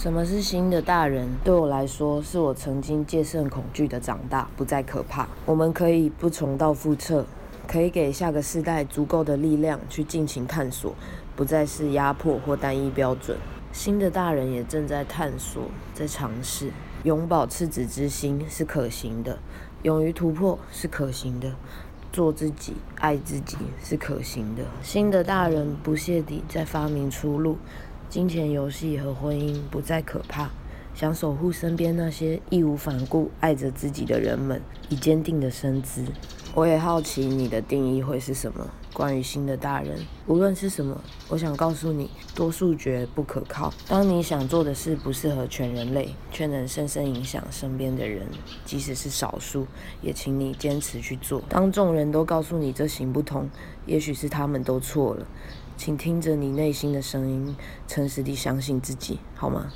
什么是新的大人？对我来说，是我曾经戒慎恐惧的长大，不再可怕。我们可以不重蹈覆辙，可以给下个世代足够的力量去尽情探索，不再是压迫或单一标准。新的大人也正在探索，在尝试。永葆赤子之心是可行的，勇于突破是可行的，做自己、爱自己是可行的。新的大人不懈地在发明出路。金钱游戏和婚姻不再可怕，想守护身边那些义无反顾爱着自己的人们，以坚定的身姿。我也好奇你的定义会是什么？关于新的大人，无论是什么，我想告诉你，多数决不可靠。当你想做的事不适合全人类，却能深深影响身边的人，即使是少数，也请你坚持去做。当众人都告诉你这行不通，也许是他们都错了。请听着你内心的声音，诚实地相信自己，好吗？